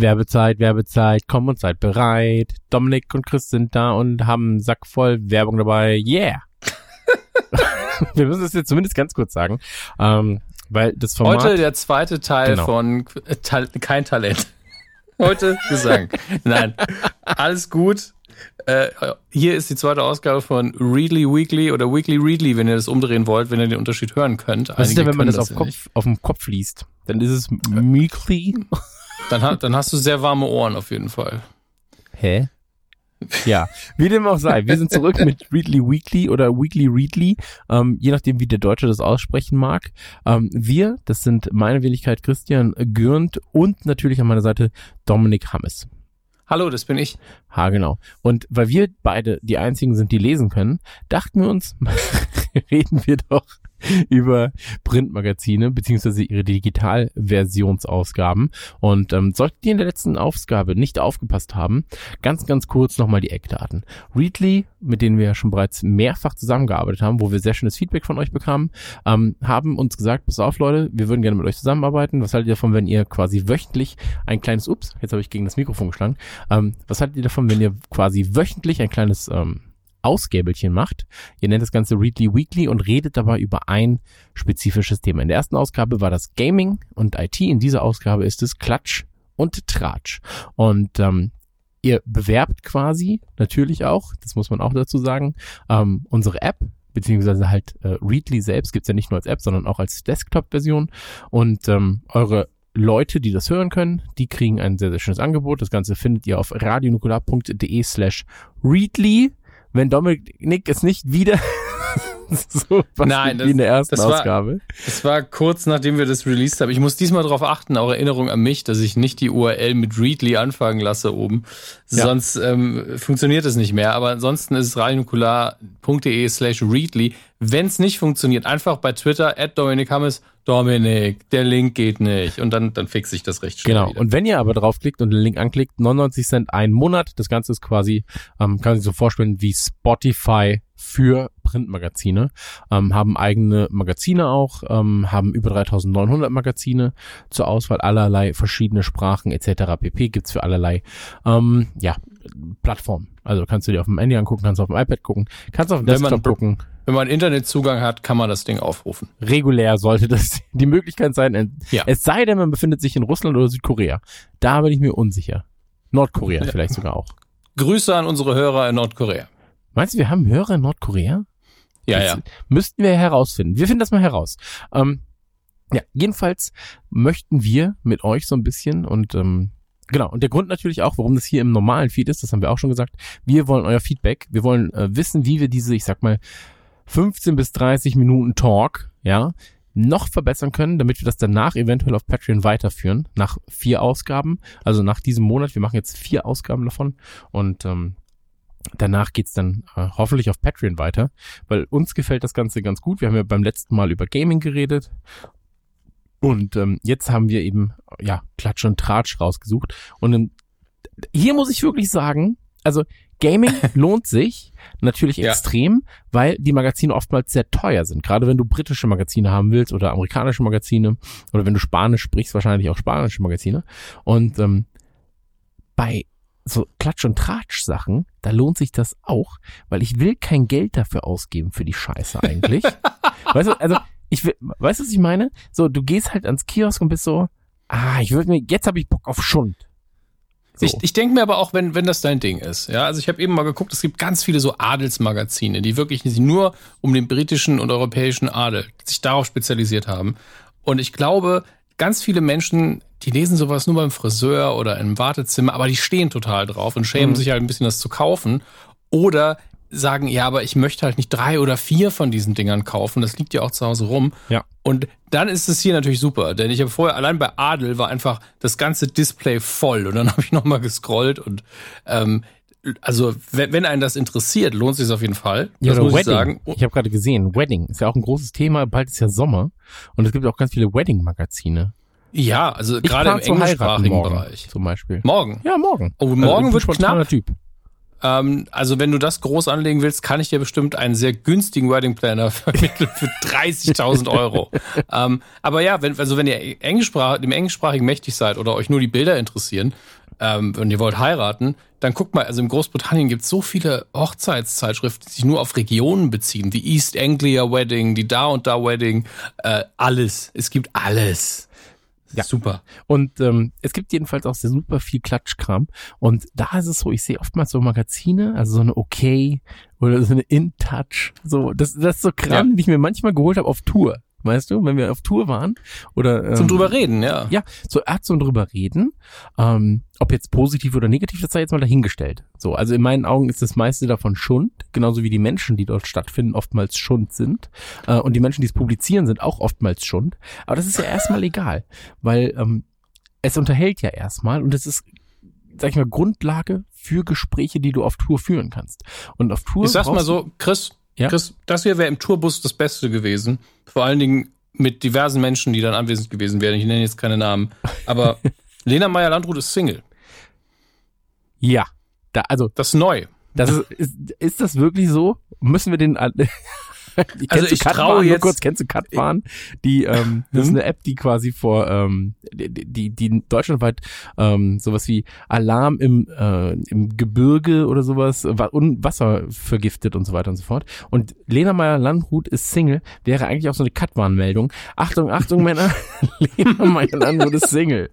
Werbezeit, Werbezeit, komm und seid bereit. Dominik und Chris sind da und haben einen Sack voll Werbung dabei. Yeah! Wir müssen es jetzt zumindest ganz kurz sagen, ähm, weil das Format... Heute der zweite Teil genau. von Ta Kein Talent. Heute Gesang. Nein, alles gut. Äh, hier ist die zweite Ausgabe von Readly Weekly oder Weekly Readly, wenn ihr das umdrehen wollt, wenn ihr den Unterschied hören könnt. Was ist denn, wenn man das, das auf, Kopf, auf dem Kopf liest? Dann ist es Weekly. Dann, dann hast du sehr warme Ohren auf jeden Fall. Hä? Ja, wie dem auch sei. Wir sind zurück mit Readly Weekly oder Weekly Readly, ähm, je nachdem, wie der Deutsche das aussprechen mag. Ähm, wir, das sind meine Wenigkeit Christian Gürnt und natürlich an meiner Seite Dominik Hammes. Hallo, das bin ich. Ha, genau. Und weil wir beide die einzigen sind, die lesen können, dachten wir uns, reden wir doch über Printmagazine beziehungsweise ihre Digitalversionsausgaben. Und ähm, solltet ihr in der letzten Ausgabe nicht aufgepasst haben, ganz, ganz kurz nochmal die Eckdaten. Readly, mit denen wir ja schon bereits mehrfach zusammengearbeitet haben, wo wir sehr schönes Feedback von euch bekamen, ähm, haben uns gesagt, pass auf Leute, wir würden gerne mit euch zusammenarbeiten. Was haltet ihr davon, wenn ihr quasi wöchentlich ein kleines, ups, jetzt habe ich gegen das Mikrofon geschlagen, ähm, was haltet ihr davon, wenn ihr quasi wöchentlich ein kleines ähm, Ausgäbelchen macht. Ihr nennt das Ganze Readly Weekly und redet dabei über ein spezifisches Thema. In der ersten Ausgabe war das Gaming und IT. In dieser Ausgabe ist es Klatsch und Tratsch. Und ähm, ihr bewerbt quasi natürlich auch, das muss man auch dazu sagen, ähm, unsere App, beziehungsweise halt äh, Readly selbst gibt's ja nicht nur als App, sondern auch als Desktop-Version. Und ähm, eure Leute, die das hören können, die kriegen ein sehr, sehr schönes Angebot. Das Ganze findet ihr auf radionukular.de slash readly wenn Dominik es nicht wieder so Nein, das, wie in der ersten das Ausgabe. War, das war kurz nachdem wir das released haben. Ich muss diesmal darauf achten, auch Erinnerung an mich, dass ich nicht die URL mit Readly anfangen lasse oben. Ja. Sonst ähm, funktioniert es nicht mehr. Aber ansonsten ist es radionukular.de slash Readly. Wenn es nicht funktioniert, einfach bei Twitter at Dominik Hammes, Dominik, der Link geht nicht. Und dann, dann fixe ich das recht schnell. Genau. Wieder. Und wenn ihr aber draufklickt und den Link anklickt, 99 Cent ein Monat. Das Ganze ist quasi, ähm, kann man sich so vorstellen, wie Spotify für Printmagazine, ähm, haben eigene Magazine auch, ähm, haben über 3900 Magazine zur Auswahl allerlei verschiedene Sprachen etc. pp. gibt's für allerlei ähm, ja, Plattformen. Also kannst du dir auf dem Handy angucken, kannst du auf dem iPad gucken, kannst auf dem Desktop man, gucken. Wenn man Internetzugang hat, kann man das Ding aufrufen. Regulär sollte das die Möglichkeit sein. Ja. Es sei denn, man befindet sich in Russland oder Südkorea. Da bin ich mir unsicher. Nordkorea ja. vielleicht sogar auch. Grüße an unsere Hörer in Nordkorea. Meinst du, wir haben Hörer in Nordkorea? Ja, das ja. Müssten wir herausfinden. Wir finden das mal heraus. Ähm, ja, jedenfalls möchten wir mit euch so ein bisschen und ähm, genau, und der Grund natürlich auch, warum das hier im normalen Feed ist, das haben wir auch schon gesagt, wir wollen euer Feedback, wir wollen äh, wissen, wie wir diese, ich sag mal, 15 bis 30 Minuten Talk, ja, noch verbessern können, damit wir das danach eventuell auf Patreon weiterführen, nach vier Ausgaben, also nach diesem Monat, wir machen jetzt vier Ausgaben davon und ähm, Danach geht's dann äh, hoffentlich auf Patreon weiter, weil uns gefällt das Ganze ganz gut. Wir haben ja beim letzten Mal über Gaming geredet und ähm, jetzt haben wir eben ja Klatsch und Tratsch rausgesucht. Und ähm, hier muss ich wirklich sagen, also Gaming lohnt sich natürlich ja. extrem, weil die Magazine oftmals sehr teuer sind. Gerade wenn du britische Magazine haben willst oder amerikanische Magazine oder wenn du Spanisch sprichst, wahrscheinlich auch spanische Magazine. Und ähm, bei so Klatsch- und Tratsch-Sachen, da lohnt sich das auch, weil ich will kein Geld dafür ausgeben für die Scheiße eigentlich. weißt du, also ich will, weißt du, was ich meine? So, du gehst halt ans Kiosk und bist so, ah, ich würde mir, jetzt habe ich Bock auf Schund. So. Ich, ich denke mir aber auch, wenn, wenn das dein Ding ist. Ja, also ich habe eben mal geguckt, es gibt ganz viele so Adelsmagazine, die wirklich nur um den britischen und europäischen Adel sich darauf spezialisiert haben. Und ich glaube, ganz viele Menschen, die lesen sowas nur beim Friseur oder im Wartezimmer, aber die stehen total drauf und schämen mhm. sich halt ein bisschen das zu kaufen. Oder sagen, ja, aber ich möchte halt nicht drei oder vier von diesen Dingern kaufen. Das liegt ja auch zu Hause rum. Ja. Und dann ist es hier natürlich super, denn ich habe vorher allein bei Adel war einfach das ganze Display voll und dann habe ich nochmal gescrollt und ähm, also wenn, wenn einen das interessiert, lohnt sich auf jeden Fall. Ja, das muss Wedding. ich sagen. Ich habe gerade gesehen, Wedding ist ja auch ein großes Thema. Bald ist ja Sommer und es gibt auch ganz viele Wedding-Magazine. Ja, also gerade im englischsprachigen morgen, Bereich. Zum Beispiel. Morgen? Ja, morgen. Oh, morgen also, wird knapp. Typ. Ähm, also wenn du das groß anlegen willst, kann ich dir bestimmt einen sehr günstigen Wedding Planner vermitteln für 30.000 Euro. ähm, aber ja, wenn, also wenn ihr Englischsprach, dem Englischsprachigen mächtig seid oder euch nur die Bilder interessieren ähm, und ihr wollt heiraten, dann guckt mal, also in Großbritannien gibt es so viele Hochzeitszeitschriften, die sich nur auf Regionen beziehen. Die East Anglia Wedding, die da und da Wedding, äh, alles. Es gibt alles. Ja. Super. Und ähm, es gibt jedenfalls auch sehr super viel Klatschkram. Und da ist es so, ich sehe oftmals so Magazine, also so eine Okay oder so eine In-Touch. So, das, das ist so Kram, ja. den ich mir manchmal geholt habe auf Tour weißt du, wenn wir auf Tour waren oder ähm, zum drüber reden, ja. Ja, so Art zum drüber reden, ähm, ob jetzt positiv oder negativ, das sei jetzt mal dahingestellt. So, also in meinen Augen ist das meiste davon Schund, genauso wie die Menschen, die dort stattfinden, oftmals Schund sind äh, und die Menschen, die es publizieren, sind auch oftmals Schund. Aber das ist ja erstmal egal, weil ähm, es unterhält ja erstmal und es ist sag ich mal, Grundlage für Gespräche, die du auf Tour führen kannst. Und auf Tour. Ich sag's mal so, Chris, ja? Chris, das hier wäre im Tourbus das Beste gewesen. Vor allen Dingen mit diversen Menschen, die dann anwesend gewesen wären. Ich nenne jetzt keine Namen. Aber Lena Meyer-Landrut ist Single. Ja. Da, also. Das ist neu. Das ist, ist, ist das wirklich so? Müssen wir den, also ich traue jetzt kurz, kennst du Cutfahren? Die, ähm, das ist hm? eine App, die quasi vor, ähm, die, die, die deutschlandweit ähm, sowas wie Alarm im, äh, im Gebirge oder sowas und Wasser vergiftet und so weiter und so fort. Und Lena Meyer-Landrut ist Single, wäre eigentlich auch so eine Cutwarnmeldung. Achtung, Achtung, Männer, Lena Meyer-Landrut ist Single.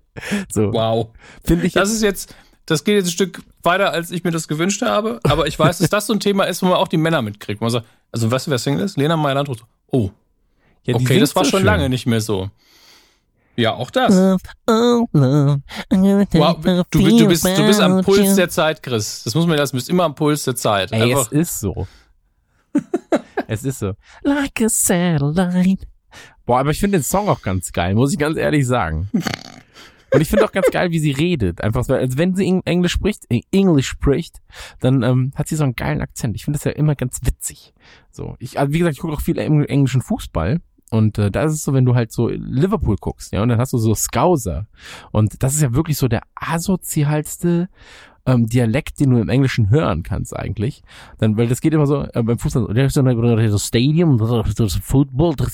So. Wow. Finde ich. Das ist jetzt, das geht jetzt ein Stück weiter, als ich mir das gewünscht habe. Aber ich weiß, dass das so ein Thema ist, wo man auch die Männer mitkriegt. Man sagt, also weißt du, wer Single ist? Lena Meyer-Landrut. Oh. Ja, okay, das war so schon schön. lange nicht mehr so. Ja, auch das. Wow, du, du, bist, du bist am Puls der Zeit, Chris. Das muss man, das bist immer am Puls der Zeit. Ey, Einfach. es ist so. es ist so. Like a satellite. Boah, aber ich finde den Song auch ganz geil, muss ich ganz ehrlich sagen. Und ich finde auch ganz geil, wie sie redet. Einfach, als wenn sie Englisch spricht, äh, Englisch spricht, dann ähm, hat sie so einen geilen Akzent. Ich finde das ja immer ganz witzig. So, ich, also wie gesagt, ich gucke auch viel englischen Fußball. Und äh, da ist es so, wenn du halt so Liverpool guckst, ja, und dann hast du so Scouser. Und das ist ja wirklich so der asozialste ähm, Dialekt, den du im Englischen hören kannst eigentlich. Dann, weil das geht immer so äh, beim Fußball, das Stadium, das Football, das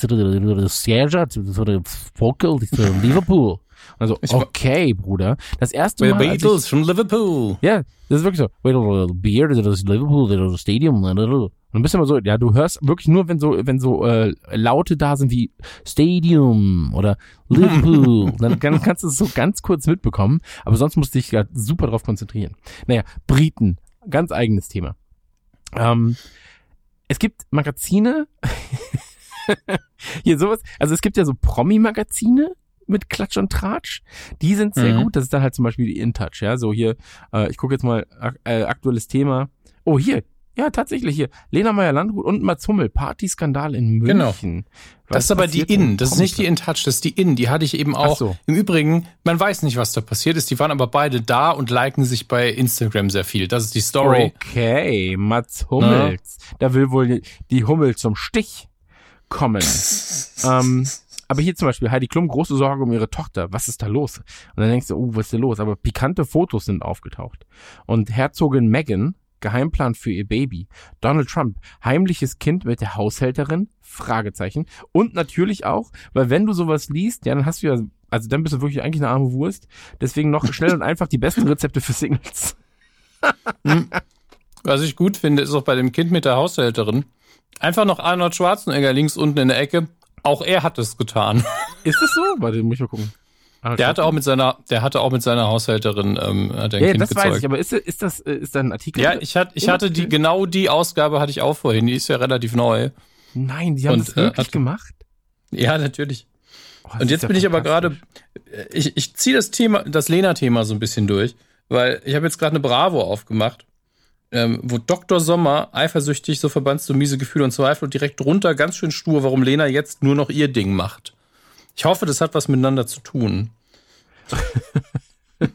Liverpool. Also, okay, Bruder. Das erste Mal. Beatles from Liverpool. Ja, das ist wirklich so. Wait a little beer, das Liverpool, das Stadium. Und dann bist du immer so, ja, du hörst wirklich nur, wenn so, wenn so äh, Laute da sind wie Stadium oder Liverpool. dann, dann kannst du es so ganz kurz mitbekommen. Aber sonst musst du dich ja super drauf konzentrieren. Naja, Briten, ganz eigenes Thema. Ähm, es gibt Magazine, hier sowas, also es gibt ja so Promi-Magazine, mit Klatsch und Tratsch. Die sind sehr mhm. gut. Das ist dann halt zum Beispiel die InTouch, ja. So hier, äh, ich gucke jetzt mal äh, aktuelles Thema. Oh, hier. Ja, tatsächlich hier. Lena Meyer-Landrut und Mats Hummel. Partyskandal in München. Genau. das ist aber die In. Das ist nicht die InTouch, das ist die In. Die hatte ich eben auch. So. Im Übrigen, man weiß nicht, was da passiert ist. Die waren aber beide da und liken sich bei Instagram sehr viel. Das ist die Story. Okay, Mats Hummels. Ja. Da will wohl die Hummel zum Stich kommen. ähm, aber hier zum Beispiel Heidi Klum, große Sorge um ihre Tochter. Was ist da los? Und dann denkst du, oh, was ist da los? Aber pikante Fotos sind aufgetaucht. Und Herzogin Meghan, Geheimplan für ihr Baby. Donald Trump, heimliches Kind mit der Haushälterin? Fragezeichen. Und natürlich auch, weil wenn du sowas liest, ja, dann hast du ja, also dann bist du wirklich eigentlich eine arme Wurst. Deswegen noch schnell und einfach die besten Rezepte für Singles. Hm. Was ich gut finde, ist auch bei dem Kind mit der Haushälterin. Einfach noch Arnold Schwarzenegger links unten in der Ecke. Auch er hat es getan. Ist das so? Warte, muss ich mal gucken. Ah, der hatte auch mit seiner, der hatte auch mit seiner Haushälterin ähm, hat ein ja, kind das gezeugt. weiß ich, aber ist, ist das äh, ist da ein Artikel? Ja, ich hatte ich hatte die genau die Ausgabe hatte ich auch vorhin. Die ist ja relativ neu. Nein, die haben Und, das wirklich äh, hat, gemacht. Ja, natürlich. Oh, Und jetzt bin ich aber gerade, ich, ich ziehe das Thema, das Lena-Thema so ein bisschen durch, weil ich habe jetzt gerade eine Bravo aufgemacht ähm, wo Dr. Sommer eifersüchtig, so verbannst du miese Gefühle und Zweifel und direkt drunter ganz schön stur, warum Lena jetzt nur noch ihr Ding macht. Ich hoffe, das hat was miteinander zu tun. ja,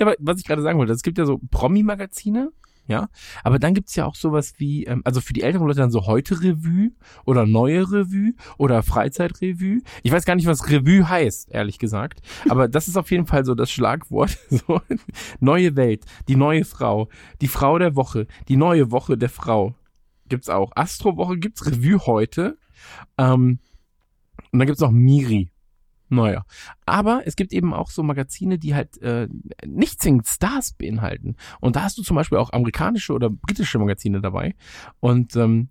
aber was ich gerade sagen wollte, es gibt ja so Promi-Magazine ja. Aber dann gibt's ja auch sowas wie, ähm, also für die älteren Leute dann so heute Revue oder neue Revue oder Freizeitrevue. Ich weiß gar nicht, was Revue heißt, ehrlich gesagt. Aber das ist auf jeden Fall so das Schlagwort. So, neue Welt, die neue Frau, die Frau der Woche, die neue Woche der Frau. Gibt's auch. Astrowoche gibt's, Revue heute. Ähm, und dann gibt's noch Miri. Naja. Aber es gibt eben auch so Magazine, die halt äh, nicht zwingend Stars beinhalten. Und da hast du zum Beispiel auch amerikanische oder britische Magazine dabei. Und ähm,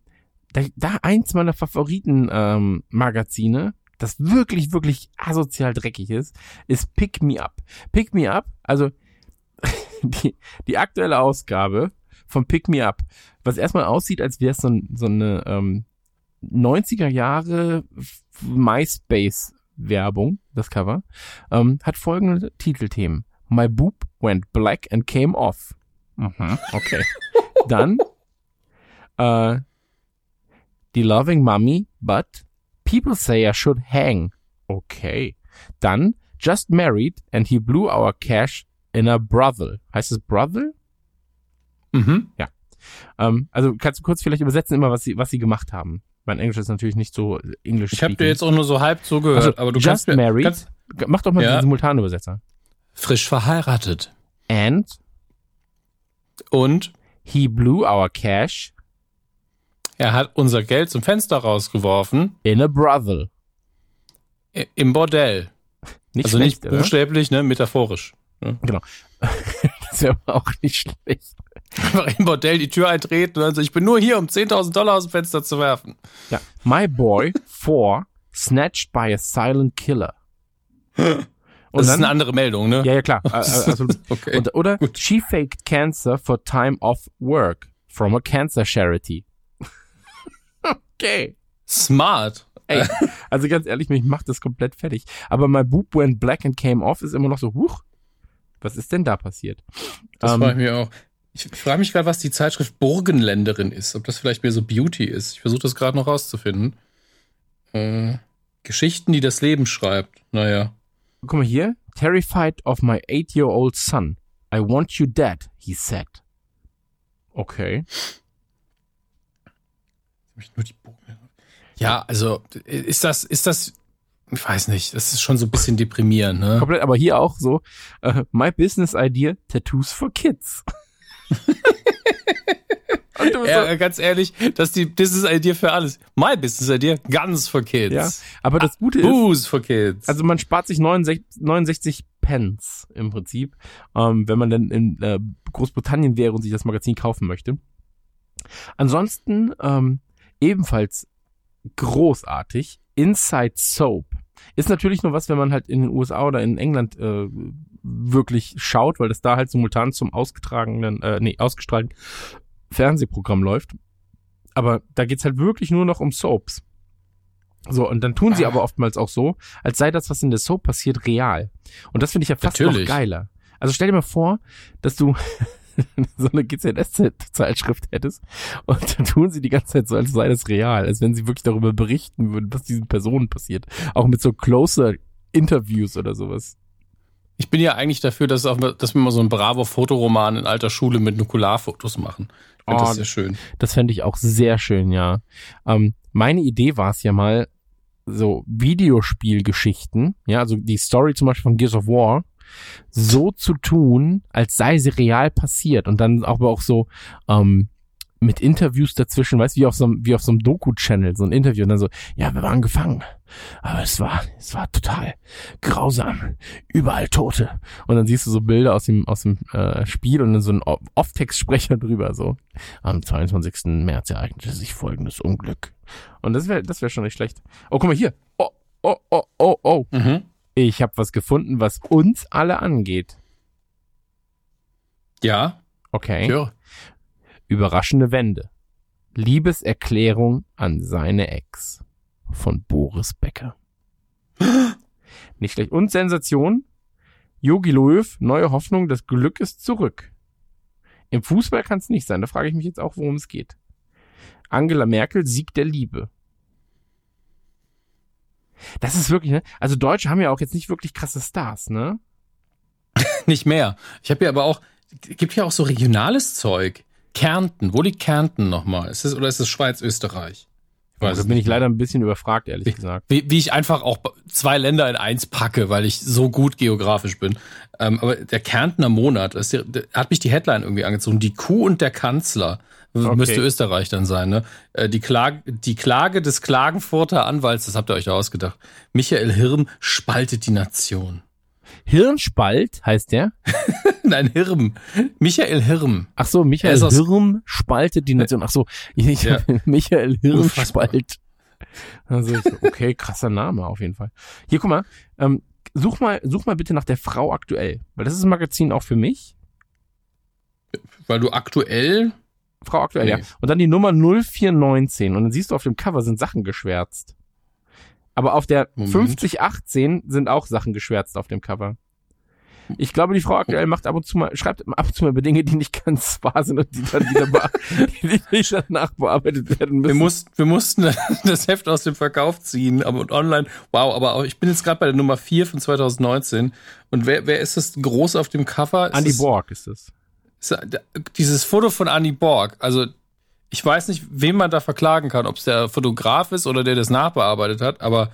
da, da eins meiner Favoriten ähm, Magazine, das wirklich, wirklich asozial dreckig ist, ist Pick Me Up. Pick Me Up, also die, die aktuelle Ausgabe von Pick Me Up, was erstmal aussieht, als wäre es so, so eine ähm, 90er Jahre MySpace Werbung, das Cover, ähm, hat folgende Titelthemen. My boob went black and came off. Mhm, okay. Dann äh, The Loving Mummy, but people say I should hang. Okay. Dann Just married and he blew our cash in a brothel. Heißt es brothel? Mhm. Ja. Ähm, also kannst du kurz vielleicht übersetzen immer, was sie, was sie gemacht haben? Mein Englisch ist natürlich nicht so Englisch. Ich habe dir jetzt auch nur so halb zugehört, also, aber du just kannst married. Kannst, mach doch mal ja. den Simultanübersetzer. Frisch verheiratet. And und he blew our cash. Er hat unser Geld zum Fenster rausgeworfen. In a brothel. Im Bordell. Nicht also schlecht, nicht buchstäblich, ne, metaphorisch. Ne? Genau. das wäre auch nicht schlecht. Einfach im Bordell die Tür eintreten und also ich bin nur hier, um 10.000 Dollar aus dem Fenster zu werfen. Ja. My boy, four, snatched by a silent killer. Und das dann, ist eine andere Meldung, ne? Ja, ja, klar. Also, okay. Und, oder Gut. she faked cancer for time off work from a cancer charity. okay. Smart. Ey, also ganz ehrlich, mich macht das komplett fertig. Aber my boob went black and came off ist immer noch so, huch, was ist denn da passiert? Das ähm, frage ich mich auch. Ich, ich frage mich gerade, was die Zeitschrift Burgenländerin ist. Ob das vielleicht mehr so Beauty ist. Ich versuche das gerade noch rauszufinden. Äh, Geschichten, die das Leben schreibt. Naja. Guck mal hier. Terrified of my eight-year-old son. I want you dead, he said. Okay. Ja, also ist das, ist das, ich weiß nicht, das ist schon so ein bisschen deprimierend, ne? Komplett, aber hier auch so, uh, my business idea, Tattoos for Kids. ja, so, ganz ehrlich, das ist die Business Idea für alles. My Business Idea, Guns for Kids. Ja, aber das Gute ist. Booze for Kids. Also man spart sich 69, 69 Pence im Prinzip, ähm, wenn man dann in äh, Großbritannien wäre und sich das Magazin kaufen möchte. Ansonsten ähm, ebenfalls großartig. Inside Soap. Ist natürlich nur was, wenn man halt in den USA oder in England äh, wirklich schaut, weil das da halt simultan zum ausgetragenen, äh, nee, ausgestrahlten Fernsehprogramm läuft. Aber da geht's halt wirklich nur noch um Soaps. So, und dann tun sie ah. aber oftmals auch so, als sei das, was in der Soap passiert, real. Und das finde ich ja fast Natürlich. noch geiler. Also stell dir mal vor, dass du so eine GZS-Zeitschrift hättest und dann tun sie die ganze Zeit so, als sei das real, als wenn sie wirklich darüber berichten würden, was diesen Personen passiert. Auch mit so closer Interviews oder sowas. Ich bin ja eigentlich dafür, dass, auch, dass wir mal so einen Bravo-Fotoroman in alter Schule mit Nukularfotos machen. Oh, das ist schön. Das fände ich auch sehr schön, ja. Ähm, meine Idee war es ja mal, so Videospielgeschichten, ja, also die Story zum Beispiel von Gears of War, so zu tun, als sei sie real passiert. Und dann aber auch so ähm, mit Interviews dazwischen, weißt du, wie auf so einem, wie auf so einem Doku-Channel, so ein Interview. Und dann so, ja, wir waren gefangen, aber es war, es war total grausam, überall Tote. Und dann siehst du so Bilder aus dem, aus dem äh, Spiel und dann so ein Off-Text-Sprecher drüber, so, am 22. März ereignete sich folgendes Unglück. Und das wäre, das wäre schon nicht schlecht. Oh, guck mal hier, oh, oh, oh, oh, oh, mhm. Ich habe was gefunden, was uns alle angeht. Ja. Okay. Ja. Überraschende Wende. Liebeserklärung an seine Ex von Boris Becker. Nicht schlecht. Und Sensation. Yogi Löw, neue Hoffnung, das Glück ist zurück. Im Fußball kann es nicht sein. Da frage ich mich jetzt auch, worum es geht. Angela Merkel, Sieg der Liebe. Das ist wirklich, ne? Also Deutsche haben ja auch jetzt nicht wirklich krasse Stars, ne? nicht mehr. Ich habe ja aber auch, gibt ja auch so regionales Zeug Kärnten. Wo liegt Kärnten nochmal? Ist es, oder ist es Schweiz, Österreich? Ich weiß, da bin ich leider ein bisschen überfragt, ehrlich wie, gesagt. Wie, wie ich einfach auch zwei Länder in eins packe, weil ich so gut geografisch bin. Ähm, aber der Kärntner Monat, das der, der, hat mich die Headline irgendwie angezogen. Die Kuh und der Kanzler. Okay. Müsste Österreich dann sein, ne? Äh, die, Klage, die Klage des Klagenfurter Anwalts, das habt ihr euch da ausgedacht. Michael Hirn spaltet die Nation. Hirnspalt heißt der? Nein, Hirm. Michael Hirm. Ach so, Michael Hirm spaltet die Nation. Ach so, ich, ja. Michael Hirm spalt. Also okay, krasser Name auf jeden Fall. Hier, guck mal, ähm, such mal, such mal bitte nach der Frau aktuell, weil das ist ein Magazin auch für mich. Weil du aktuell Frau aktuell, nee. ja. Und dann die Nummer 0419 und dann siehst du auf dem Cover sind Sachen geschwärzt. Aber auf der Moment. 5018 sind auch Sachen geschwärzt auf dem Cover. Ich glaube, die Frau aktuell macht ab und zu mal, schreibt ab und zu mal über Dinge, die nicht ganz wahr sind und die dann wieder die nicht danach bearbeitet werden müssen. Wir, mussten, wir mussten das Heft aus dem Verkauf ziehen, aber und online. Wow, aber auch, ich bin jetzt gerade bei der Nummer 4 von 2019. Und wer, wer ist das groß auf dem Cover? Ist Andy Borg ist es. Dieses Foto von Andy Borg, also ich weiß nicht, wen man da verklagen kann, ob es der Fotograf ist oder der das nachbearbeitet hat, aber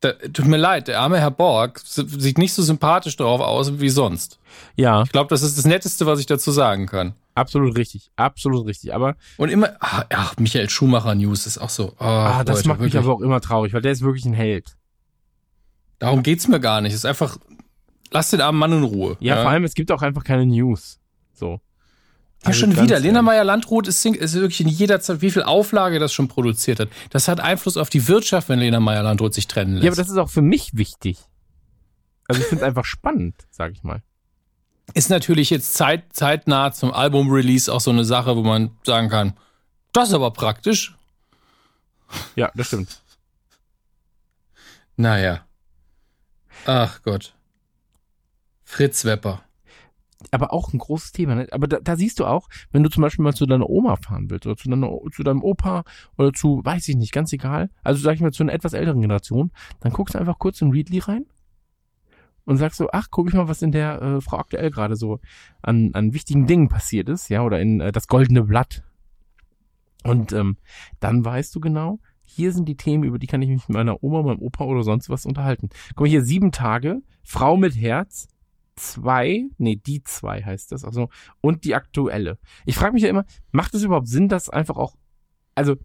da, tut mir leid, der arme Herr Borg sieht nicht so sympathisch drauf aus wie sonst. Ja. Ich glaube, das ist das Netteste, was ich dazu sagen kann. Absolut richtig, absolut richtig. Aber und immer, ach, ach Michael Schumacher News ist auch so. Oh, ah, das Leute, macht wirklich. mich aber auch immer traurig, weil der ist wirklich ein Held. Darum geht's mir gar nicht. Es ist einfach, lass den armen Mann in Ruhe. Ja, ja, vor allem es gibt auch einfach keine News. So. Ja, also schon wieder. Lena Meyer-Landrut ist, ist wirklich in jeder Zeit, wie viel Auflage das schon produziert hat. Das hat Einfluss auf die Wirtschaft, wenn Lena Meyer-Landrut sich trennen lässt. Ja, aber das ist auch für mich wichtig. Also ich finde es einfach spannend, sag ich mal. Ist natürlich jetzt zeit, zeitnah zum Album-Release auch so eine Sache, wo man sagen kann, das ist aber praktisch. Ja, das stimmt. Naja. Ach Gott. Fritz Wepper aber auch ein großes Thema. Ne? Aber da, da siehst du auch, wenn du zum Beispiel mal zu deiner Oma fahren willst oder zu, deiner, zu deinem Opa oder zu, weiß ich nicht, ganz egal, also sag ich mal zu einer etwas älteren Generation, dann guckst du einfach kurz in Readly rein und sagst so, ach, guck ich mal, was in der äh, Frau aktuell gerade so an, an wichtigen Dingen passiert ist, ja, oder in äh, das goldene Blatt. Und ähm, dann weißt du genau, hier sind die Themen, über die kann ich mich mit meiner Oma, meinem Opa oder sonst was unterhalten. Guck mal hier, sieben Tage, Frau mit Herz, zwei, nee, die zwei heißt das, also, und die aktuelle. Ich frage mich ja immer, macht es überhaupt Sinn, dass einfach auch, also,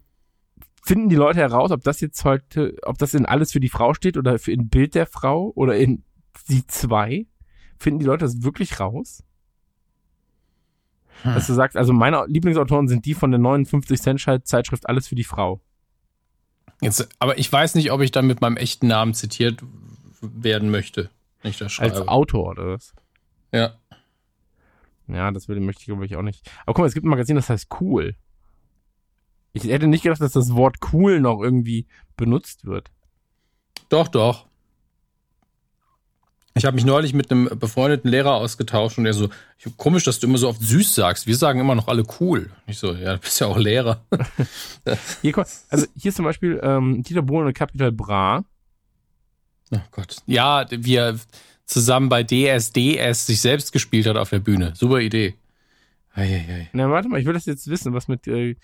finden die Leute heraus, ob das jetzt heute, ob das in alles für die Frau steht oder für in Bild der Frau oder in die zwei? Finden die Leute das wirklich raus? Hm. Dass du sagst, also meine Lieblingsautoren sind die von der 59 Cent Zeitschrift Alles für die Frau. Jetzt, aber ich weiß nicht, ob ich dann mit meinem echten Namen zitiert werden möchte. Ich das. Als Autor oder was? Ja. Ja, das will, möchte ich glaube ich auch nicht. Aber guck mal, es gibt ein Magazin, das heißt Cool. Ich hätte nicht gedacht, dass das Wort cool noch irgendwie benutzt wird. Doch, doch. Ich habe mich neulich mit einem befreundeten Lehrer ausgetauscht und er so, komisch, dass du immer so oft süß sagst. Wir sagen immer noch alle cool. Ich so, ja, du bist ja auch Lehrer. hier, also hier ist zum Beispiel ähm, Dieter Bohlen und Capital Bra Oh Gott. Ja, wie er zusammen bei DSDS sich selbst gespielt hat auf der Bühne. Super Idee. Eieiei. Na, warte mal, ich will das jetzt wissen, was mit. Äh,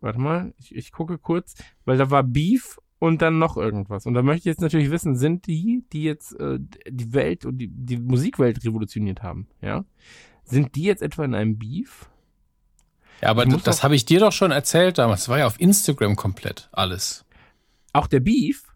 warte mal, ich, ich gucke kurz, weil da war Beef und dann noch irgendwas. Und da möchte ich jetzt natürlich wissen, sind die, die jetzt äh, die Welt und die, die Musikwelt revolutioniert haben, ja? Sind die jetzt etwa in einem Beef? Ja, aber das habe ich dir doch schon erzählt damals. Das war ja auf Instagram komplett alles. Auch der Beef?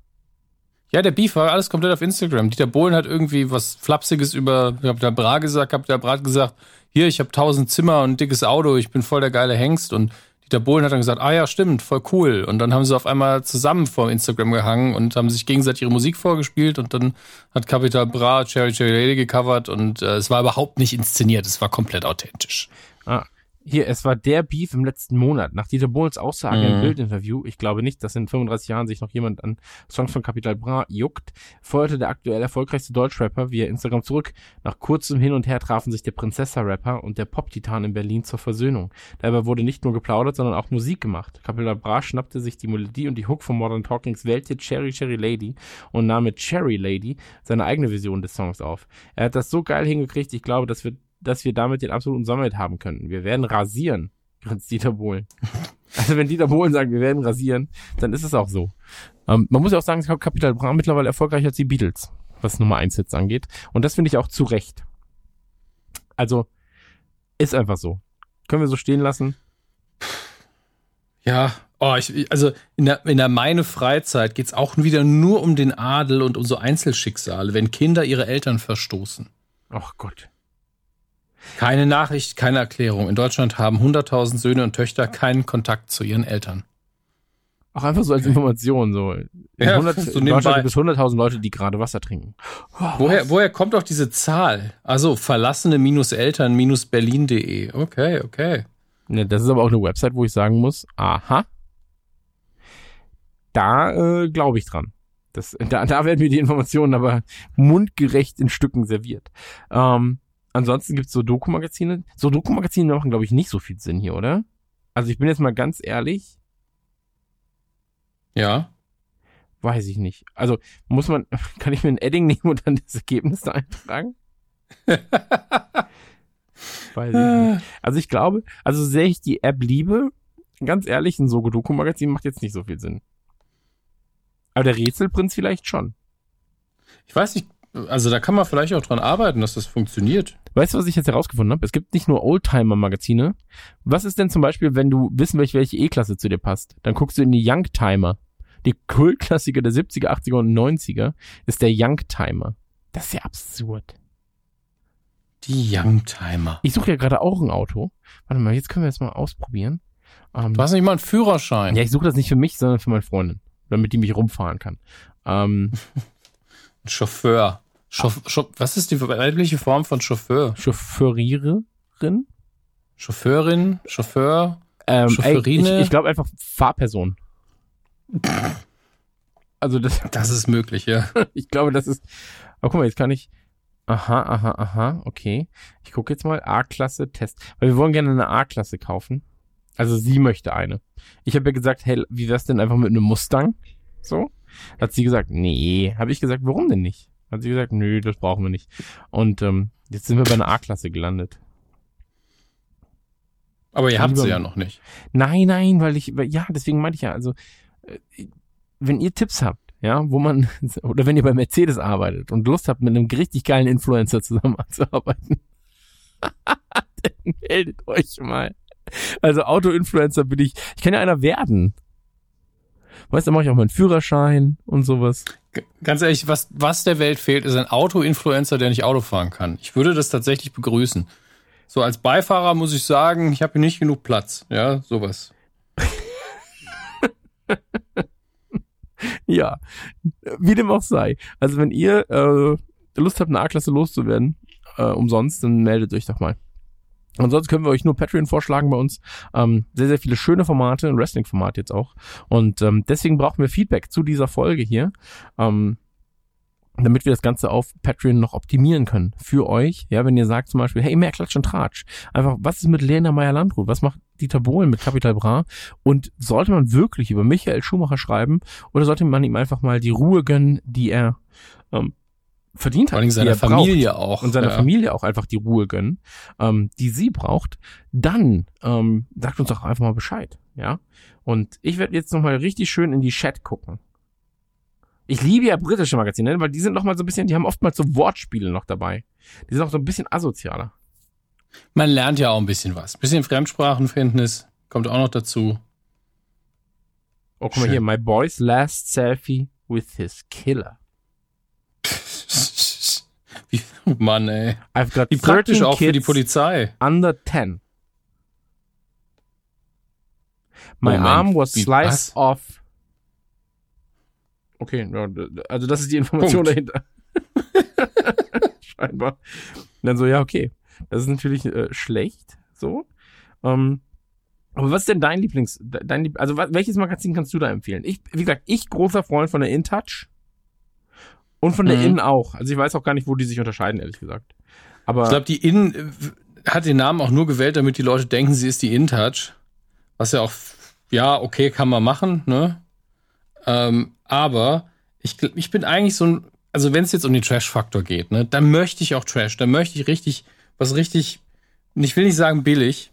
Ja, der Beef war alles komplett auf Instagram. Dieter Bohlen hat irgendwie was Flapsiges über Kapital Bra gesagt, Kapital Bra hat gesagt, hier, ich habe tausend Zimmer und ein dickes Auto, ich bin voll der geile Hengst und Dieter Bohlen hat dann gesagt, ah ja, stimmt, voll cool. Und dann haben sie auf einmal zusammen vor Instagram gehangen und haben sich gegenseitig ihre Musik vorgespielt und dann hat Capital Bra Cherry Cherry Lady gecovert und äh, es war überhaupt nicht inszeniert, es war komplett authentisch. Ah, hier, es war der Beef im letzten Monat. Nach Dieter Bohlens Aussage mhm. im Bildinterview, ich glaube nicht, dass in 35 Jahren sich noch jemand an Songs von Capital Bra juckt, feuerte der aktuell erfolgreichste Deutschrapper via Instagram zurück. Nach kurzem Hin und Her trafen sich der Prinzessa-Rapper und der Pop-Titan in Berlin zur Versöhnung. Dabei wurde nicht nur geplaudert, sondern auch Musik gemacht. Capital Bra schnappte sich die Melodie und die Hook von Modern Talkings Welthit Cherry Cherry Lady und nahm mit Cherry Lady seine eigene Version des Songs auf. Er hat das so geil hingekriegt, ich glaube, das wird dass wir damit den absoluten Sommerhit haben könnten. Wir werden rasieren. grinst Dieter Bohlen. Also wenn Dieter Bohlen sagt, wir werden rasieren, dann ist es auch so. Ähm, man muss ja auch sagen, Capital Bra mittlerweile erfolgreicher als die Beatles, was Nummer 1 Hits angeht. Und das finde ich auch zu Recht. Also, ist einfach so. Können wir so stehen lassen. Ja, oh, ich, also in der, in der meine Freizeit geht's auch wieder nur um den Adel und um so Einzelschicksale, wenn Kinder ihre Eltern verstoßen. Ach Gott. Keine Nachricht, keine Erklärung. In Deutschland haben 100.000 Söhne und Töchter keinen Kontakt zu ihren Eltern. Auch einfach so als Information, so. In, ja, 100, so in Deutschland gibt es 100.000 Leute, die gerade Wasser trinken. Oh, woher, woher kommt auch diese Zahl? Also verlassene-eltern-berlin.de. Okay, okay. Ne, das ist aber auch eine Website, wo ich sagen muss, aha, da äh, glaube ich dran. Das, da, da werden mir die Informationen aber mundgerecht in Stücken serviert. Ähm, ansonsten gibt's so Doku-Magazine. So Doku-Magazine machen, glaube ich, nicht so viel Sinn hier, oder? Also ich bin jetzt mal ganz ehrlich. Ja. Weiß ich nicht. Also muss man, kann ich mir ein Edding nehmen und dann das Ergebnis da eintragen? Weiß ich nicht. Also ich glaube, also sehr ich die App liebe, ganz ehrlich, ein Sogo-Doku-Magazin macht jetzt nicht so viel Sinn. Aber der Rätselprinz vielleicht schon. Ich weiß nicht, also da kann man vielleicht auch dran arbeiten, dass das funktioniert. Weißt du, was ich jetzt herausgefunden habe? Es gibt nicht nur Oldtimer-Magazine. Was ist denn zum Beispiel, wenn du wissen willst, welche E-Klasse zu dir passt? Dann guckst du in die Youngtimer. Die Kultklassiker der 70er, 80er und 90er ist der Youngtimer. Das ist ja absurd. Die Youngtimer. Ich suche ja gerade auch ein Auto. Warte mal, jetzt können wir das mal ausprobieren. Ähm, du hast nicht mal einen Führerschein. Ja, ich suche das nicht für mich, sondern für meine Freundin. Damit die mich rumfahren kann. Ähm, Chauffeur. Chauff Chauff was ist die weibliche Form von Chauffeur? Chauffeuriererin? Chauffeurin? Chauffeur? Ähm, Chauffeurine? Ey, ich ich glaube einfach Fahrperson. Also das. Das ist möglich, ja. ich glaube, das ist. Aber guck mal, jetzt kann ich. Aha, aha, aha, okay. Ich gucke jetzt mal A-Klasse Test. Weil wir wollen gerne eine A-Klasse kaufen. Also sie möchte eine. Ich habe ja gesagt, hey, wie wär's denn einfach mit einem Mustang? So. Hat sie gesagt, nee. Habe ich gesagt, warum denn nicht? Hat sie gesagt, nö, das brauchen wir nicht. Und ähm, jetzt sind wir bei einer A-Klasse gelandet. Aber ihr habt sie ja noch nicht. Nein, nein, weil ich, ja, deswegen meinte ich ja, also, äh, wenn ihr Tipps habt, ja, wo man, oder wenn ihr bei Mercedes arbeitet und Lust habt, mit einem richtig geilen Influencer zusammenzuarbeiten, dann meldet euch mal. Also Auto-Influencer bin ich, ich kann ja einer werden. Weißt du, mache ich auch meinen Führerschein und sowas. Ganz ehrlich, was, was der Welt fehlt, ist ein Auto-Influencer, der nicht Auto fahren kann. Ich würde das tatsächlich begrüßen. So als Beifahrer muss ich sagen, ich habe hier nicht genug Platz. Ja, sowas. ja, wie dem auch sei. Also wenn ihr äh, Lust habt, eine A-Klasse loszuwerden, äh, umsonst, dann meldet euch doch mal. Ansonsten können wir euch nur Patreon vorschlagen bei uns. Ähm, sehr, sehr viele schöne Formate, ein Wrestling-Format jetzt auch. Und ähm, deswegen brauchen wir Feedback zu dieser Folge hier. Ähm, damit wir das Ganze auf Patreon noch optimieren können für euch. Ja, wenn ihr sagt zum Beispiel, hey, mehr Klatsch und Tratsch. Einfach, was ist mit Lena Meyer-Landrut? Was macht Dieter Bohlen mit Capital Bra? Und sollte man wirklich über Michael Schumacher schreiben oder sollte man ihm einfach mal die Ruhe gönnen, die er ähm, verdient hat. Vor allem seiner Familie auch. Und seiner ja. Familie auch einfach die Ruhe gönnen, ähm, die sie braucht, dann ähm, sagt uns doch einfach mal Bescheid. Ja. Und ich werde jetzt nochmal richtig schön in die Chat gucken. Ich liebe ja britische Magazine, weil die sind noch mal so ein bisschen, die haben oftmals so Wortspiele noch dabei. Die sind auch so ein bisschen asozialer. Man lernt ja auch ein bisschen was. Ein bisschen Fremdsprachenkenntnis kommt auch noch dazu. Oh, guck mal hier. My boy's last selfie with his killer. Wie, Mann, ey. I've got Wie praktisch auch für die Polizei. Under 10. My Moment, arm was sliced off Okay, also das ist die Information Punkt. dahinter. Scheinbar. Und dann so, ja, okay. Das ist natürlich äh, schlecht, so. Ähm, aber was ist denn dein Lieblings, dein, also welches Magazin kannst du da empfehlen? Ich, wie gesagt, ich großer Freund von der InTouch und von der mhm. In auch. Also ich weiß auch gar nicht, wo die sich unterscheiden, ehrlich gesagt. Aber ich glaube, die In äh, hat den Namen auch nur gewählt, damit die Leute denken, sie ist die InTouch. Was ja auch, ja, okay, kann man machen, ne? Ähm, aber ich, ich bin eigentlich so ein, also wenn es jetzt um den Trash-Faktor geht, ne, dann möchte ich auch Trash, dann möchte ich richtig, was richtig, ich will nicht sagen billig,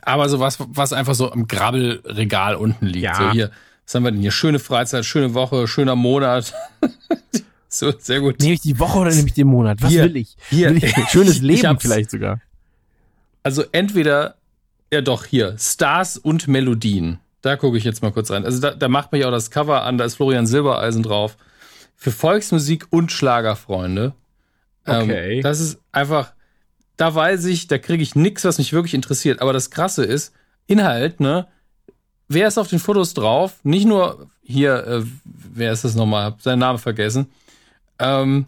Aber so was, was einfach so im Grabbelregal unten liegt. Ja. So hier, was haben wir denn hier? Schöne Freizeit, schöne Woche, schöner Monat. so, sehr gut. Nehme ich die Woche oder nehme ich den Monat? Was hier, will ich? Hier. Will ich schönes Leben vielleicht sogar. Also entweder, ja doch, hier, Stars und Melodien. Da gucke ich jetzt mal kurz rein. Also da, da macht mich auch das Cover an, da ist Florian Silbereisen drauf. Für Volksmusik und Schlagerfreunde. Ähm, okay. Ähm, das ist einfach, da weiß ich, da kriege ich nichts, was mich wirklich interessiert. Aber das Krasse ist, Inhalt, ne? Wer ist auf den Fotos drauf? Nicht nur hier, äh, wer ist das nochmal? Hab seinen Namen vergessen. Ähm,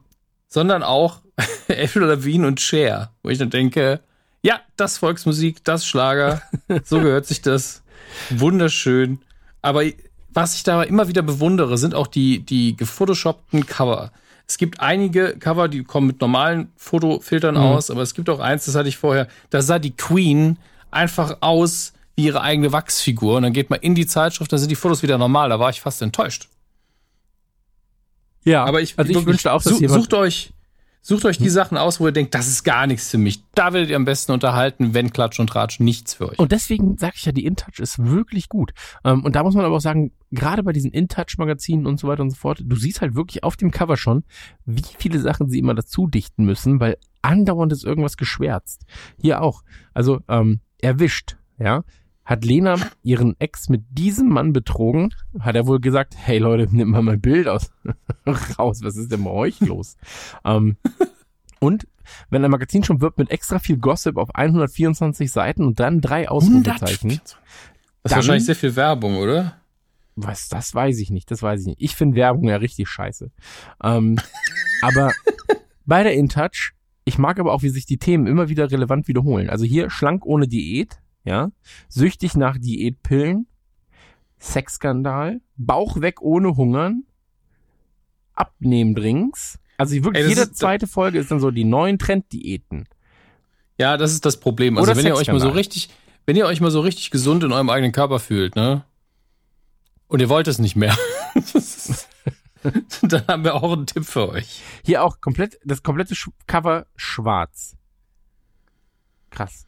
sondern auch Avril Lavigne und Cher, wo ich dann denke, ja, das Volksmusik, das Schlager, so gehört sich das. Wunderschön. Aber was ich da immer wieder bewundere, sind auch die, die gefotoshoppten Cover. Es gibt einige Cover, die kommen mit normalen Fotofiltern mhm. aus, aber es gibt auch eins, das hatte ich vorher, da sah die Queen einfach aus wie ihre eigene Wachsfigur. Und dann geht man in die Zeitschrift, da sind die Fotos wieder normal. Da war ich fast enttäuscht. Ja, aber ich, also ich wünschte auch, dass sucht, euch, sucht euch die Sachen aus, wo ihr denkt, das ist gar nichts für mich. Da werdet ihr am besten unterhalten, wenn Klatsch und Tratsch nichts für euch. Und deswegen sage ich ja, die InTouch ist wirklich gut. Ähm, und da muss man aber auch sagen, gerade bei diesen InTouch-Magazinen und so weiter und so fort, du siehst halt wirklich auf dem Cover schon, wie viele Sachen sie immer dazu dichten müssen, weil andauernd ist irgendwas geschwärzt. Hier auch. Also, ähm, erwischt, ja. Hat Lena ihren Ex mit diesem Mann betrogen? Hat er wohl gesagt, hey Leute, nimm mal mein Bild aus raus, was ist denn bei euch los? ähm, und wenn ein Magazin schon wirbt mit extra viel Gossip auf 124 Seiten und dann drei Ausrufezeichen. Das ist wahrscheinlich sehr viel Werbung, oder? Was, das weiß ich nicht, das weiß ich nicht. Ich finde Werbung ja richtig scheiße. Ähm, aber bei der InTouch, ich mag aber auch, wie sich die Themen immer wieder relevant wiederholen. Also hier schlank ohne Diät, ja, süchtig nach Diätpillen, Sexskandal, Bauch weg ohne Hungern, Abnehmdrinks. Also wirklich Ey, jede zweite Folge ist dann so die neuen Trenddiäten. Ja, das ist das Problem. Also Oder wenn ihr euch mal so richtig, wenn ihr euch mal so richtig gesund in eurem eigenen Körper fühlt, ne? Und ihr wollt es nicht mehr. dann haben wir auch einen Tipp für euch. Hier auch komplett, das komplette Cover schwarz. Krass.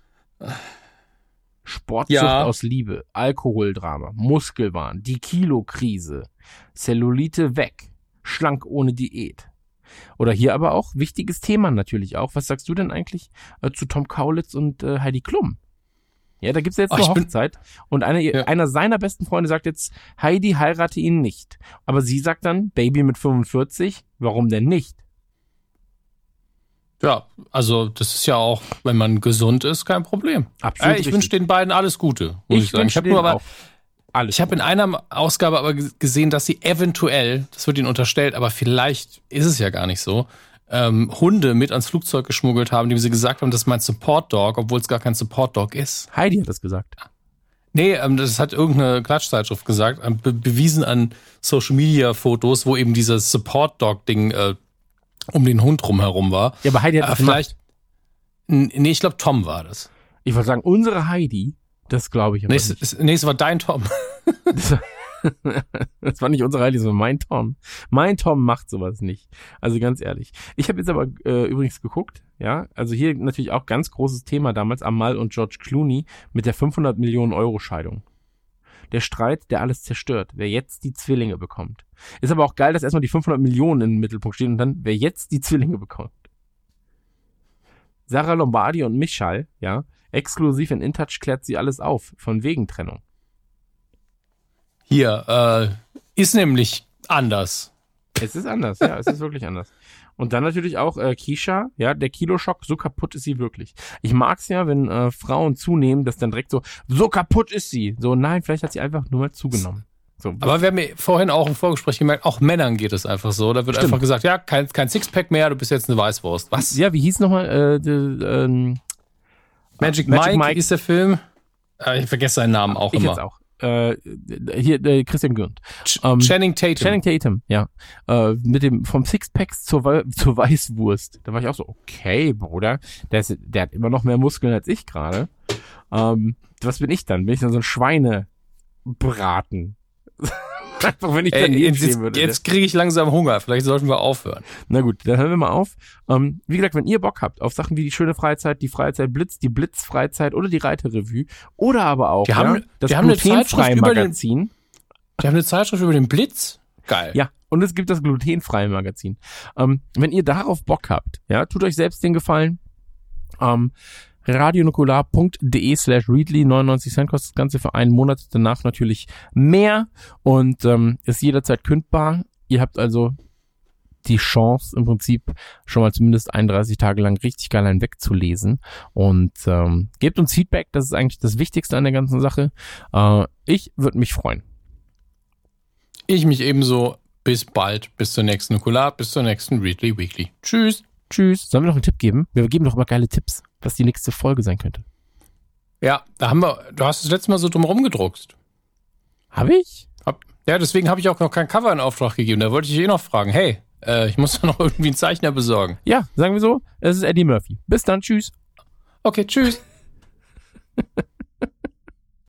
Sportsucht ja. aus Liebe, Alkoholdrama, Muskelwahn, die Kilokrise, Cellulite weg, schlank ohne Diät. Oder hier aber auch wichtiges Thema natürlich auch. Was sagst du denn eigentlich äh, zu Tom Kaulitz und äh, Heidi Klum? Ja, da gibt's ja jetzt Ach, eine Hochzeit und einer, ja. einer seiner besten Freunde sagt jetzt, Heidi heirate ihn nicht. Aber sie sagt dann, Baby mit 45, warum denn nicht? Ja, also das ist ja auch, wenn man gesund ist, kein Problem. Absolut. Äh, ich wünsche den beiden alles Gute, muss ich, ich sagen. Ich habe nur aber, alles ich habe in einer Ausgabe aber gesehen, dass sie eventuell, das wird ihnen unterstellt, aber vielleicht ist es ja gar nicht so, ähm, Hunde mit ans Flugzeug geschmuggelt haben, die sie gesagt haben, das ist mein Support Dog, obwohl es gar kein Support Dog ist. Heidi hat das gesagt. Nee, ähm, das hat irgendeine Klatschzeitschrift gesagt, ähm, be bewiesen an Social Media Fotos, wo eben dieses Support Dog Ding äh, um den Hund drumherum war. Ja, aber Heidi hat äh, vielleicht. Nee, ich glaube, Tom war das. Ich wollte sagen, unsere Heidi, das glaube ich aber nee, nicht. Es, nee, es war dein Tom. das war nicht unsere Heidi, sondern mein Tom. Mein Tom macht sowas nicht. Also ganz ehrlich. Ich habe jetzt aber äh, übrigens geguckt, ja, also hier natürlich auch ganz großes Thema damals, Amal und George Clooney mit der 500 Millionen Euro Scheidung. Der Streit, der alles zerstört, wer jetzt die Zwillinge bekommt. Ist aber auch geil, dass erstmal die 500 Millionen im Mittelpunkt stehen und dann, wer jetzt die Zwillinge bekommt. Sarah Lombardi und Michal, ja, exklusiv in InTouch klärt sie alles auf, von wegen Trennung. Hier, äh, ist nämlich anders. Es ist anders, ja, es ist wirklich anders. Und dann natürlich auch äh, Kisha, ja, der Kiloschock, so kaputt ist sie wirklich. Ich mag's ja, wenn äh, Frauen zunehmen, dass dann direkt so, so kaputt ist sie. So, nein, vielleicht hat sie einfach nur mal zugenommen. So, Aber wir haben ja vorhin auch im Vorgespräch gemerkt, auch Männern geht es einfach so. Da wird Stimmt. einfach gesagt, ja, kein, kein Sixpack mehr, du bist jetzt eine Weißwurst. Was? Ja, wie hieß nochmal? Äh, de, ähm, Magic, Magic Mike, Mike ist der Film. Äh, ich vergesse seinen Namen auch ich immer. Jetzt auch äh, hier äh, Christian Gürnt. Ähm, Channing Tatum. Channing Tatum, ja. Äh, mit dem vom Sixpacks zur, zur Weißwurst. Da war ich auch so, okay, Bruder, der, ist, der hat immer noch mehr Muskeln als ich gerade. Ähm, was bin ich dann? Bin ich dann so ein Schweinebraten? Einfach, wenn ich Ey, daneben jetzt stehen würde. jetzt kriege ich langsam Hunger. Vielleicht sollten wir aufhören. Na gut, dann hören wir mal auf. Ähm, wie gesagt, wenn ihr Bock habt auf Sachen wie die schöne Freizeit, die Freizeit Blitz, die Blitzfreizeit oder die Reiterrevue oder aber auch Wir haben- ja, das wir haben eine Zeitschrift über den- Magazin. Die haben eine Zeitschrift über den Blitz. Geil. Ja, und es gibt das glutenfreie Magazin. Ähm, wenn ihr darauf Bock habt, ja, tut euch selbst den Gefallen. Ähm, radionukular.de slash readly 99 Cent kostet das Ganze für einen Monat, danach natürlich mehr und ähm, ist jederzeit kündbar. Ihr habt also die Chance im Prinzip schon mal zumindest 31 Tage lang richtig geil einen wegzulesen und ähm, gebt uns Feedback, das ist eigentlich das Wichtigste an der ganzen Sache. Äh, ich würde mich freuen. Ich mich ebenso. Bis bald. Bis zur nächsten Nukular. Bis zur nächsten Readly Weekly. Tschüss. Tschüss. Sollen wir noch einen Tipp geben? Wir geben doch immer geile Tipps, was die nächste Folge sein könnte. Ja, da haben wir, du hast das letzte Mal so drum rumgedruckst. Habe ich? Hab, ja, deswegen habe ich auch noch kein Cover in Auftrag gegeben. Da wollte ich eh noch fragen, hey, äh, ich muss da noch irgendwie einen Zeichner besorgen. Ja, sagen wir so. Es ist Eddie Murphy. Bis dann. Tschüss. Okay, tschüss.